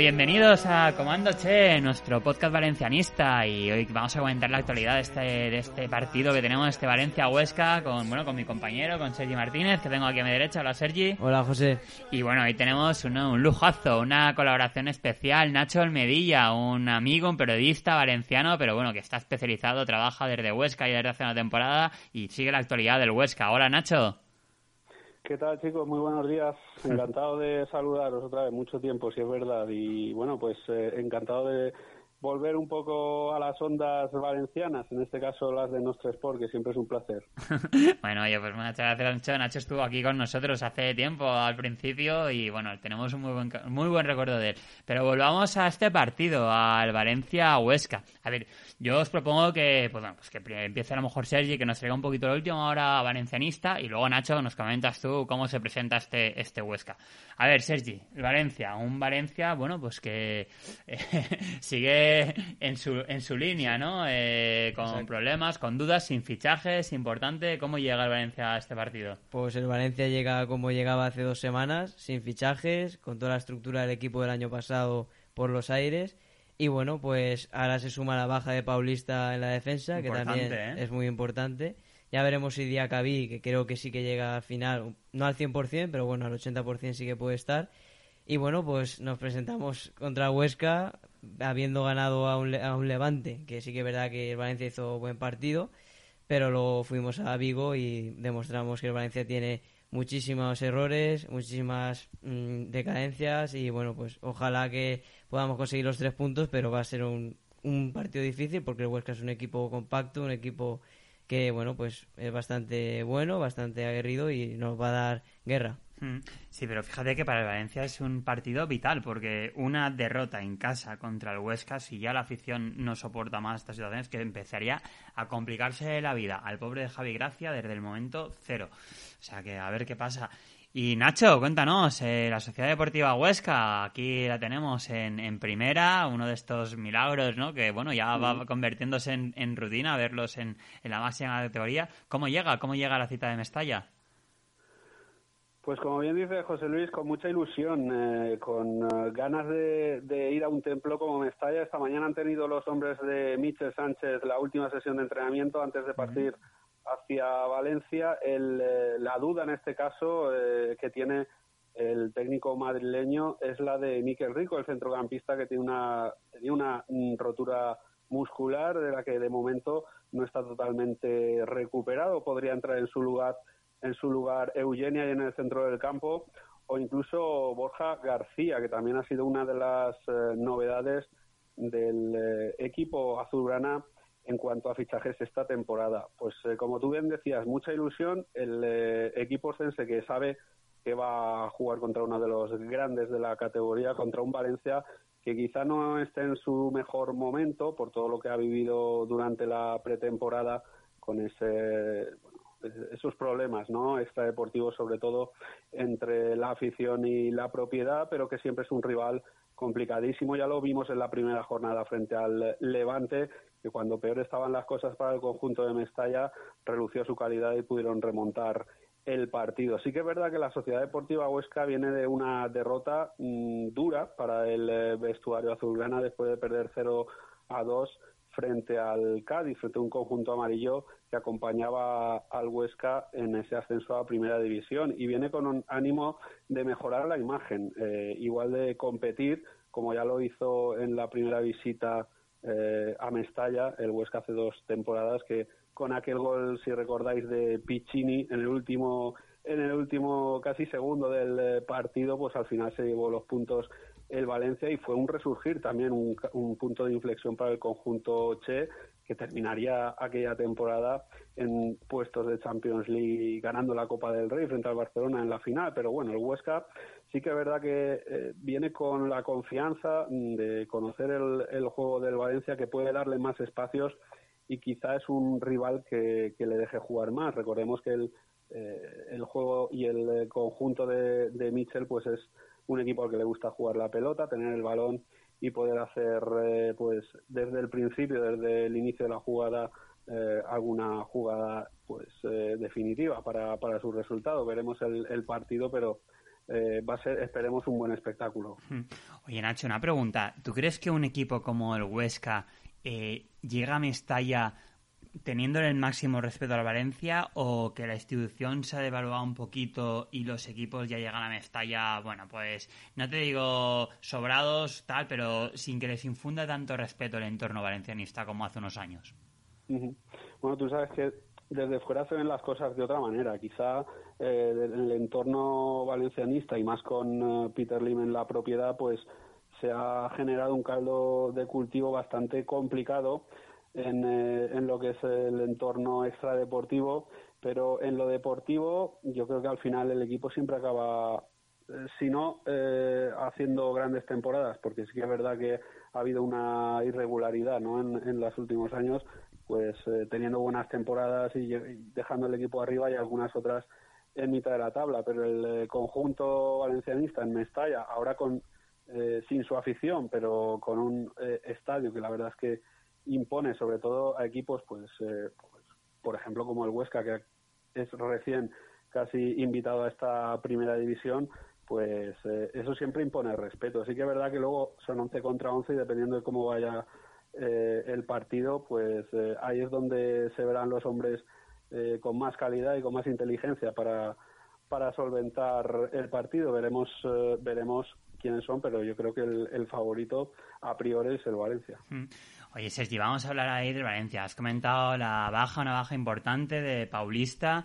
Bienvenidos a Comando Che, nuestro podcast valencianista y hoy vamos a comentar la actualidad de este, de este partido que tenemos, este Valencia-Huesca, con, bueno, con mi compañero, con Sergi Martínez, que tengo aquí a mi derecha. Hola, Sergi. Hola José. Y bueno, hoy tenemos un, un lujazo, una colaboración especial. Nacho Almedilla, un amigo, un periodista valenciano, pero bueno, que está especializado, trabaja desde Huesca y desde hace una temporada y sigue la actualidad del Huesca. Hola, Nacho. ¿Qué tal, chicos? Muy buenos días. Encantado de saludaros otra vez. Mucho tiempo, si es verdad. Y bueno, pues eh, encantado de volver un poco a las ondas valencianas, en este caso las de Nostra Sport, que siempre es un placer. bueno, oye, pues muchas gracias, Nacho. Nacho estuvo aquí con nosotros hace tiempo, al principio, y bueno, tenemos un muy buen, muy buen recuerdo de él. Pero volvamos a este partido, al Valencia-Huesca. A ver, yo os propongo que, pues, pues que empiece a lo mejor Sergi, que nos traiga un poquito la última hora valencianista, y luego, Nacho, nos comentas tú cómo se presenta este, este Huesca. A ver, Sergi, Valencia, un Valencia, bueno, pues que eh, sigue en su, en su línea, ¿no? Eh, con Exacto. problemas, con dudas, sin fichajes, importante. ¿Cómo llega el Valencia a este partido? Pues el Valencia llega como llegaba hace dos semanas, sin fichajes, con toda la estructura del equipo del año pasado por los aires. Y bueno, pues ahora se suma la baja de Paulista en la defensa, importante, que también ¿eh? es muy importante. Ya veremos si Diacabí, que creo que sí que llega al final, no al 100%, pero bueno, al 80% sí que puede estar. Y bueno, pues nos presentamos contra Huesca, habiendo ganado a un, a un Levante, que sí que es verdad que el Valencia hizo buen partido, pero luego fuimos a Vigo y demostramos que el Valencia tiene muchísimos errores, muchísimas mmm, decadencias y bueno, pues ojalá que podamos conseguir los tres puntos, pero va a ser un, un partido difícil porque el Huesca es un equipo compacto, un equipo que bueno, pues es bastante bueno, bastante aguerrido y nos va a dar guerra. Mm, Sí, pero fíjate que para el Valencia es un partido vital, porque una derrota en casa contra el Huesca, si ya la afición no soporta más estas situaciones, que empezaría a complicarse la vida al pobre de Javi Gracia desde el momento cero. O sea que a ver qué pasa. Y Nacho, cuéntanos, eh, la Sociedad Deportiva Huesca, aquí la tenemos en, en, primera, uno de estos milagros, ¿no? Que bueno, ya va convirtiéndose en, en rutina verlos en, en, la máxima categoría. ¿Cómo llega? ¿Cómo llega la cita de Mestalla? Pues como bien dice José Luis, con mucha ilusión, eh, con uh, ganas de, de, ir a un templo como Mestalla. Esta mañana han tenido los hombres de Michel Sánchez la última sesión de entrenamiento antes de partir hacia Valencia. El, eh, la duda en este caso eh, que tiene el técnico madrileño es la de Miquel Rico, el centrocampista que tiene una, tiene una mm, rotura muscular de la que de momento no está totalmente recuperado. Podría entrar en su lugar en su lugar Eugenia y en el centro del campo, o incluso Borja García, que también ha sido una de las eh, novedades del eh, equipo azulgrana en cuanto a fichajes esta temporada. Pues eh, como tú bien decías, mucha ilusión, el eh, equipo sense que sabe que va a jugar contra uno de los grandes de la categoría, contra un Valencia que quizá no esté en su mejor momento por todo lo que ha vivido durante la pretemporada con ese esos problemas no extradeportivos sobre todo entre la afición y la propiedad pero que siempre es un rival complicadísimo ya lo vimos en la primera jornada frente al Levante que cuando peor estaban las cosas para el conjunto de Mestalla relució su calidad y pudieron remontar el partido. Sí que es verdad que la Sociedad Deportiva Huesca viene de una derrota mmm, dura para el eh, vestuario azulgrana después de perder 0 a 2 frente al Cádiz, frente a un conjunto amarillo que acompañaba al Huesca en ese ascenso a Primera División. Y viene con un ánimo de mejorar la imagen, eh, igual de competir, como ya lo hizo en la primera visita eh, a Mestalla, el Huesca hace dos temporadas, que con aquel gol, si recordáis, de Piccini en el último en el último casi segundo del eh, partido, pues al final se llevó los puntos el Valencia y fue un resurgir también, un, un, punto de inflexión para el conjunto Che, que terminaría aquella temporada en puestos de Champions League ganando la Copa del Rey frente al Barcelona en la final. Pero bueno, el Huesca sí que es verdad que eh, viene con la confianza de conocer el, juego del Valencia que puede darle más espacios y quizá es un rival que, le deje jugar más. Recordemos que el, eh, el juego y el conjunto de, de Mitchell pues es un equipo al que le gusta jugar la pelota, tener el balón y poder hacer eh, pues desde el principio, desde el inicio de la jugada, eh, alguna jugada pues eh, definitiva para, para su resultado. Veremos el, partido, pero va a ser, esperemos, un buen espectáculo. Hmm. Oye, Nacho, una pregunta. ¿Tú crees que un equipo como el Huesca llega a Mestalla teniendo el máximo respeto al Valencia o que la institución se ha devaluado un poquito y los equipos ya llegan a Mestalla, bueno, pues no te digo sobrados, tal, pero sin que les infunda tanto respeto el entorno valencianista como hace unos años? Bueno, tú sabes que desde fuera se ven las cosas de otra manera. Quizá eh, el entorno valencianista y más con eh, Peter Lim en la propiedad, pues se ha generado un caldo de cultivo bastante complicado en, eh, en lo que es el entorno extradeportivo, pero en lo deportivo yo creo que al final el equipo siempre acaba, eh, si no eh, haciendo grandes temporadas, porque sí que es verdad que ha habido una irregularidad ¿no? en, en los últimos años, pues teniendo buenas temporadas y, dejando el equipo arriba y algunas otras en mitad de la tabla, pero el conjunto valencianista en Mestalla, ahora con sin su afición, pero con un estadio que la verdad es que impone sobre todo a equipos, pues, eh, pues, por ejemplo, como el Huesca, que es recién casi invitado a esta primera división, pues eh, eso siempre impone respeto. Así que es verdad que luego son 11 contra 11 y dependiendo de cómo vaya eh, el partido, pues ahí es donde se verán los hombres con más calidad y con más inteligencia para, para solventar el partido. Veremos, veremos quiénes son, pero yo creo que el, el favorito a priori es el Valencia. Mm. Oye, Sergi, vamos a hablar ahí de Valencia. Has comentado la baja, una baja importante de Paulista.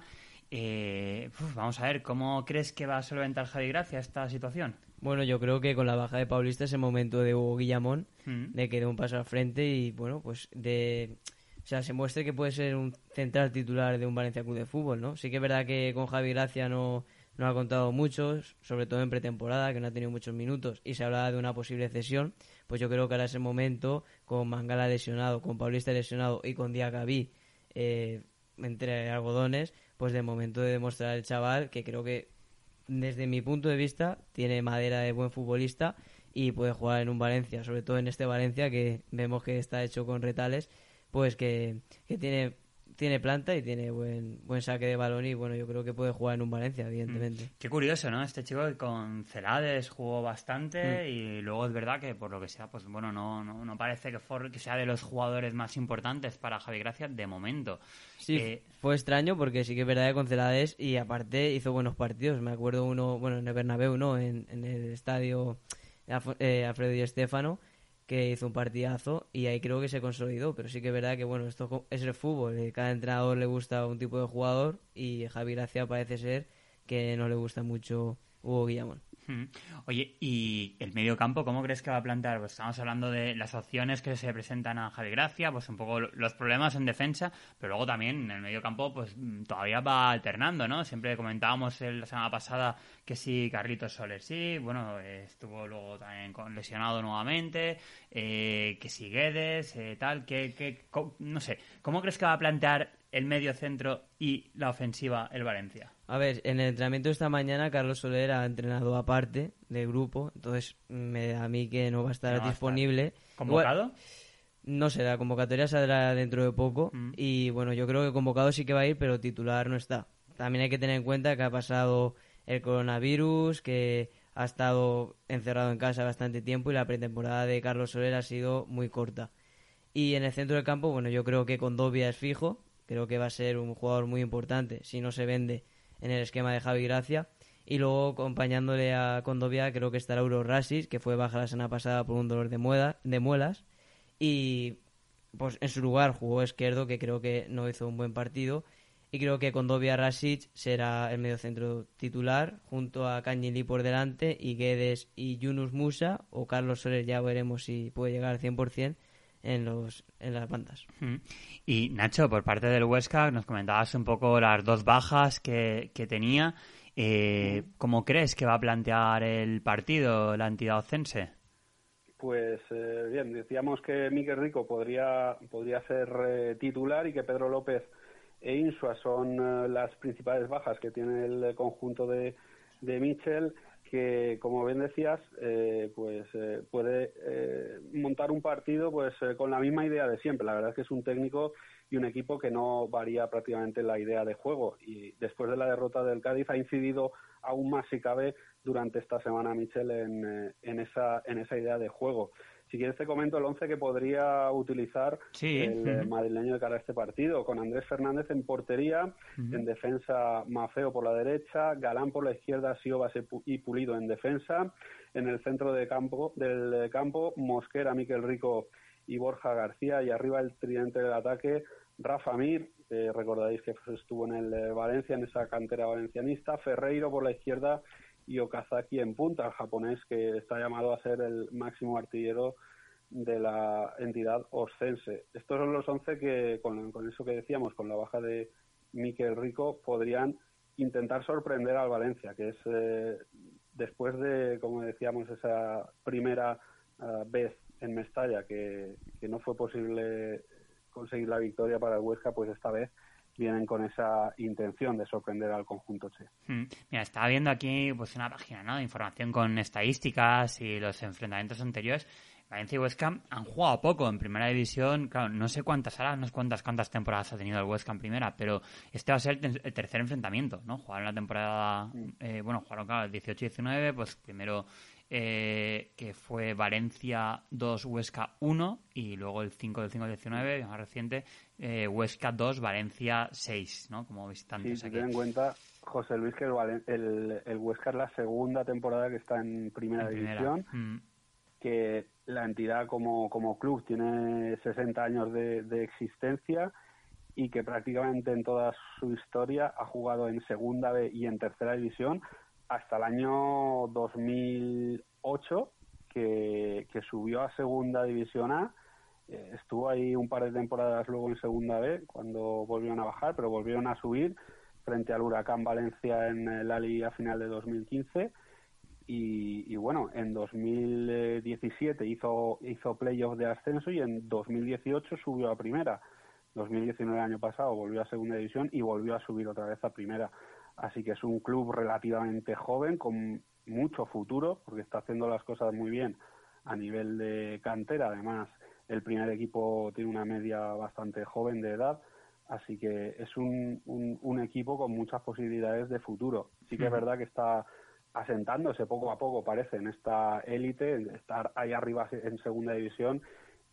Eh, vamos a ver, ¿cómo crees que va a solventar Javi Gracia esta situación? Bueno, yo creo que con la baja de Paulista es el momento de Hugo Guillamón mm. de que dé un paso al frente y, bueno, pues de... O sea, se muestre que puede ser un central titular de un Valencia Club de Fútbol, ¿no? Sí que es verdad que con Javi Gracia no, no ha contado mucho, sobre todo en pretemporada, que no ha tenido muchos minutos, y se hablaba de una posible cesión pues yo creo que ahora es el momento, con Mangala lesionado, con Paulista lesionado y con Diacabí eh, entre algodones, pues de momento de demostrar al chaval que creo que desde mi punto de vista tiene madera de buen futbolista y puede jugar en un Valencia, sobre todo en este Valencia que vemos que está hecho con retales, pues que, que tiene tiene planta y tiene buen buen saque de balón y bueno, yo creo que puede jugar en un Valencia, evidentemente. Mm. Qué curioso, ¿no? Este chico que con Celades jugó bastante mm. y luego es verdad que por lo que sea, pues bueno, no, no, parece que, que sea de los jugadores más importantes para Javi Gracia de momento. Sí, eh, fue extraño porque sí que es verdad que con Celades y aparte hizo buenos partidos. Me acuerdo uno, bueno, en el Bernabéu, ¿no? En, en el estadio eh, Alfredo y Estefano que hizo un partidazo y ahí creo que se consolidó, pero sí que es verdad que bueno, esto es el fútbol, eh, cada entrenador le gusta un tipo de jugador y Javi Gracia parece ser que no le gusta mucho Hugo Guillamón. Oye, ¿y el medio campo cómo crees que va a plantear? Pues estamos hablando de las opciones que se presentan a Javi Gracia, pues un poco los problemas en defensa, pero luego también en el medio campo pues mm, todavía va alternando, ¿no? Siempre comentábamos la semana pasada que sí, Carlitos Soler sí, bueno, estuvo luego también lesionado nuevamente, eh, que sí Guedes, eh, tal, que, que, no sé, ¿cómo crees que va a plantear el medio centro y la ofensiva el Valencia? A ver, en el entrenamiento de esta mañana Carlos Soler ha entrenado aparte del grupo, entonces me da a mí que no va a estar disponible. ¿Convocado? no sé, la convocatoria saldrá dentro de poco mm. y bueno, yo creo que convocado sí que va a ir, pero titular no está. También hay que tener en cuenta que ha pasado el coronavirus, que ha estado encerrado en casa bastante tiempo y la pretemporada de Carlos Soler ha sido muy corta. Y en el centro del campo, bueno, yo creo que Condovia es fijo, creo que va a ser un jugador muy importante si no se vende en el esquema de Javi Gracia. Y luego acompañándole a Condovia creo que estará Euro Rasis, que fue baja la semana pasada por un dolor de, de muelas. Y pues en su lugar jugó Izquierdo, que creo que no hizo un buen partido. Y creo que Condovia Rasic será el mediocentro titular, junto a Cañili por delante, y Guedes y Yunus Musa, o Carlos Soler, ya veremos si puede llegar al 100% en, los, en las bandas. Y Nacho, por parte del Huesca, nos comentabas un poco las dos bajas que, que tenía. Eh, ¿Cómo crees que va a plantear el partido la entidad ocense? pues eh, bien, decíamos que Miguel Rico podría, podría ser eh, titular y que Pedro López e Insua son eh, las principales bajas que tiene el conjunto de, de Michel que como bien decías pues puede montar un partido pues con la misma idea de siempre la verdad es que es un técnico y un equipo que no varía prácticamente la idea de juego y después de la derrota del Cádiz ha incidido aún más si cabe durante esta semana Michel en, eh, en, esa, en esa idea de juego. Si quieres te comento el once que podría utilizar el eh, madrileño de cara a este partido, con Andrés Fernández en portería, en defensa Mafeo por la derecha, Galán por la izquierda, Siobas y Pulido en defensa, en el centro de campo, del campo Mosquera, Miquel Rico y Borja García, y arriba el tridente del ataque, Rafa Mir, recordáis que estuvo en el eh, Valencia, en esa cantera valencianista, Ferreiro por la izquierda y Okazaki en punta, el japonés que está llamado a ser el máximo artillero de la entidad oscense. Estos son los 11 que, con, eso que decíamos, con la baja de Miquel Rico, podrían intentar sorprender al Valencia, que es eh, después de, como decíamos, esa primera eh, vez en Mestalla que, que no fue posible conseguir la victoria para el Huesca, pues esta vez vienen con esa intención de sorprender al conjunto Che. Hmm. Mira, estaba viendo aquí pues una página ¿no? de información con estadísticas y los enfrentamientos anteriores. Valencia y Huesca han jugado poco en primera división. Claro, no sé cuántas ahora, no sé cuántas, cuántas temporadas ha tenido el Huesca en primera, pero este va a ser el, tercer enfrentamiento, ¿no? Jugaron la temporada, eh, bueno, jugaron claro, el 18-19, pues primero eh, que fue Valencia 2, Huesca 1 y luego el 5 del 5 19, más reciente, eh, Huesca 2, Valencia 6, ¿no? Como visitantes sí, ten en cuenta, José Luis, que el, el, Huesca es la segunda temporada que está en primera, división, mm. que la entidad como, como club tiene 60 años de, existencia y que prácticamente en toda su historia ha jugado en segunda B y en tercera división hasta el año 2008, que, que subió a Segunda División A. Eh, estuvo ahí un par de temporadas luego en Segunda B, cuando volvieron a bajar, pero volvieron a subir frente al Huracán Valencia en la Liga final de 2015. Y, y, bueno, en 2017 hizo, hizo playoff de ascenso y en 2018 subió a primera. 2019 año pasado volvió a segunda división y volvió a subir otra vez a primera. Así que es un club relativamente joven, con mucho futuro, porque está haciendo las cosas muy bien a nivel de cantera. Además, el primer equipo tiene una media bastante joven de edad, así que es un, un, equipo con muchas posibilidades de futuro. Sí que es verdad que está asentándose poco a poco, parece, en esta élite, estar ahí arriba en segunda división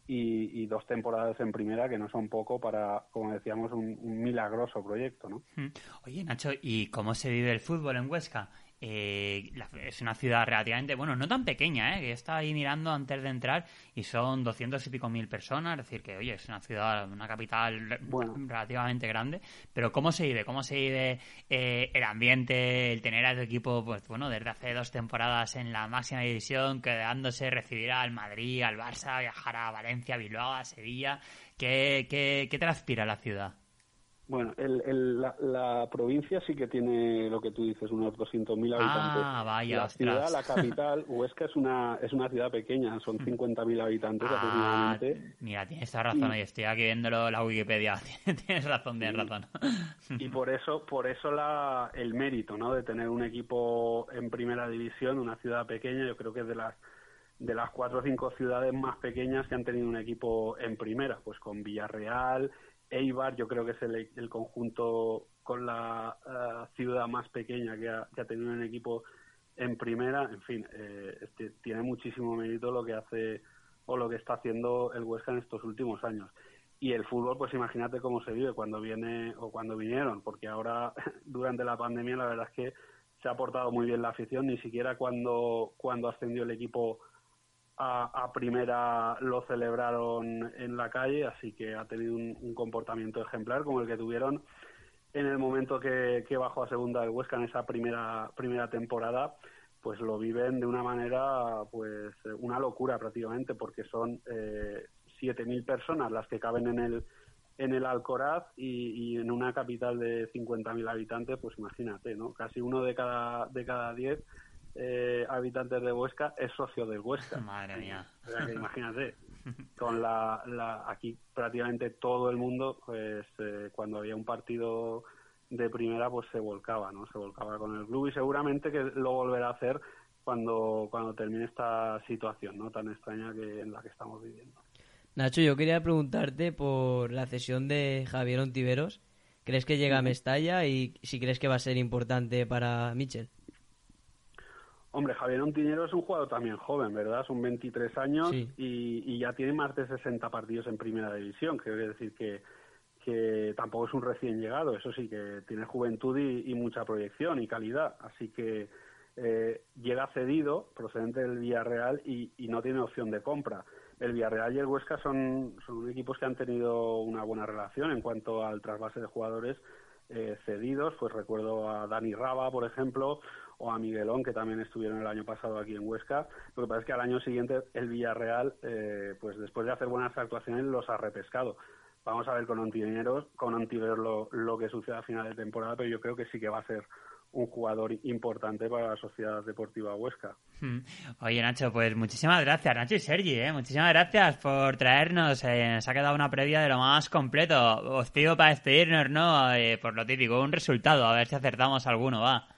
y, dos temporadas en primera que no son poco para, como decíamos, un, milagroso proyecto, ¿no? Hmm. Oye, Nacho, ¿y cómo se vive el fútbol en Huesca? Eh, es una ciudad relativamente, bueno, no tan pequeña, ¿eh? que está ahí mirando antes de entrar y son doscientos y pico mil personas, es decir, que oye, es una ciudad, una capital relativamente grande, pero ¿cómo se vive? ¿Cómo se vive eh, el ambiente, el tener a tu equipo, pues bueno, desde hace dos temporadas en la máxima división, quedándose, recibir al Madrid, al Barça, viajar a Valencia, Bilbao, a Sevilla? ¿Qué, qué, qué transpira la ciudad? Bueno, el, la, provincia sí que tiene lo que tú dices, unos 200.000 habitantes. Ah, vaya, la ciudad, la capital, Huesca es una es una ciudad pequeña, son 50.000 habitantes ah, aproximadamente. Mira, tienes razón, y, estoy aquí viéndolo la Wikipedia. tienes razón, tienes razón. y por eso por eso la, el mérito, ¿no? De tener un equipo en primera división, una ciudad pequeña, yo creo que es de las de las cuatro o cinco ciudades más pequeñas que han tenido un equipo en primera, pues con Villarreal, Eibar yo creo que es el, conjunto con la eh, ciudad más pequeña que ha, tenido un equipo en primera. En fin, eh, este, tiene muchísimo mérito lo que hace o lo que está haciendo el Huesca en estos últimos años. Y el fútbol, pues imagínate cómo se vive cuando viene o cuando vinieron, porque ahora durante la pandemia la verdad es que se ha portado muy bien la afición, ni siquiera cuando, cuando ascendió el equipo a, primera lo celebraron en la calle, así que ha tenido un, comportamiento ejemplar como el que tuvieron en el momento que, bajó a segunda del Huesca en esa primera, primera temporada, pues lo viven de una manera, pues una locura prácticamente, porque son eh, 7.000 personas las que caben en el en el Alcoraz y, en una capital de 50.000 habitantes, pues imagínate, ¿no? Casi uno de cada de cada diez eh, habitantes de Huesca es socio del Huesca. Madre mía. O sea que imagínate, con la, la aquí prácticamente todo el mundo, pues eh, cuando había un partido de primera, pues se volcaba, ¿no? Se volcaba con el club y seguramente que lo volverá a hacer cuando cuando termine esta situación, ¿no? Tan extraña que en la que estamos viviendo. Nacho, yo quería preguntarte por la cesión de Javier Ontiveros. ¿Crees que llega a Mestalla y si crees que va a ser importante para Michel? Hombre, Javier Ontiñero es un jugador también joven, ¿verdad? Son 23 años Sí. y, y ya tiene más de 60 partidos en primera división, que quiere decir que, que tampoco es un recién llegado, eso sí, que tiene juventud y, y mucha proyección y calidad. Así que eh, llega cedido, procedente del Villarreal, y, y no tiene opción de compra. El Villarreal y el Huesca son, son equipos que han tenido una buena relación en cuanto al trasvase de jugadores eh, cedidos, pues recuerdo a Dani Raba, por ejemplo, o a Miguelón, que también estuvieron el año pasado aquí en Huesca. Lo que pasa es que al año siguiente el Villarreal, eh, pues después de hacer buenas actuaciones, los ha repescado. Vamos a ver con Ontiveros, con Ontiveros lo, lo que suceda a final de temporada, pero yo creo que sí que va a ser un jugador importante para la Sociedad Deportiva Huesca. Mm. Oye, Nacho, pues muchísimas gracias, Nacho y Sergi, ¿eh? Muchísimas gracias por traernos. eh, nos ha quedado una previa de lo más completo. Os pido para despedirnos, ¿no? Eh, por lo típico, un resultado, a ver si acertamos alguno, va.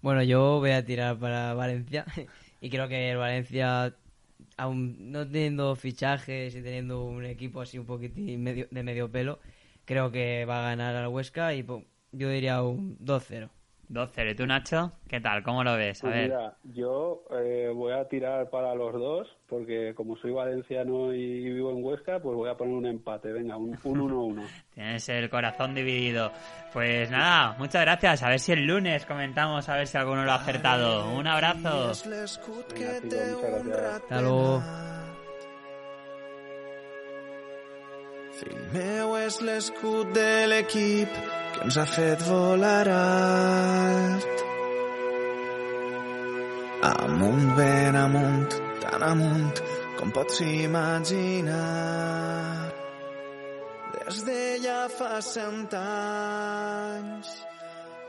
Bueno, yo voy a tirar para Valencia y creo que el Valencia, aún no teniendo fichajes y teniendo un equipo así un poquitín medio, de medio pelo, creo que va a ganar al Huesca y po- yo diría un 2-0. 2-0. ¿Y tú, Nacho? ¿Qué tal? ¿Cómo lo ves? A Pues ver. mira, yo eh, voy a tirar para los dos, porque como soy valenciano y vivo en Huesca, pues voy a poner un empate. Venga, un un 1-1. Tienes el corazón dividido. Pues nada, muchas gracias. A ver si el lunes comentamos a ver si alguno lo ha acertado. Un abrazo. Venga, gracias. Hasta luego. Fill meu és l'escut de l'equip que ens ha fet volar alt. Amunt, ben amunt, tan amunt com pots imaginar. Des de ja fa cent anys,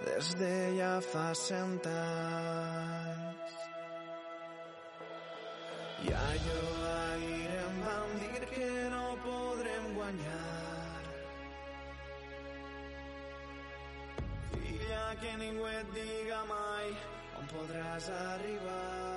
des de ja fa cent anys. I allò ahir em vam dir que no podrem guanyar. Que ningú et diga mai on podràs arribar.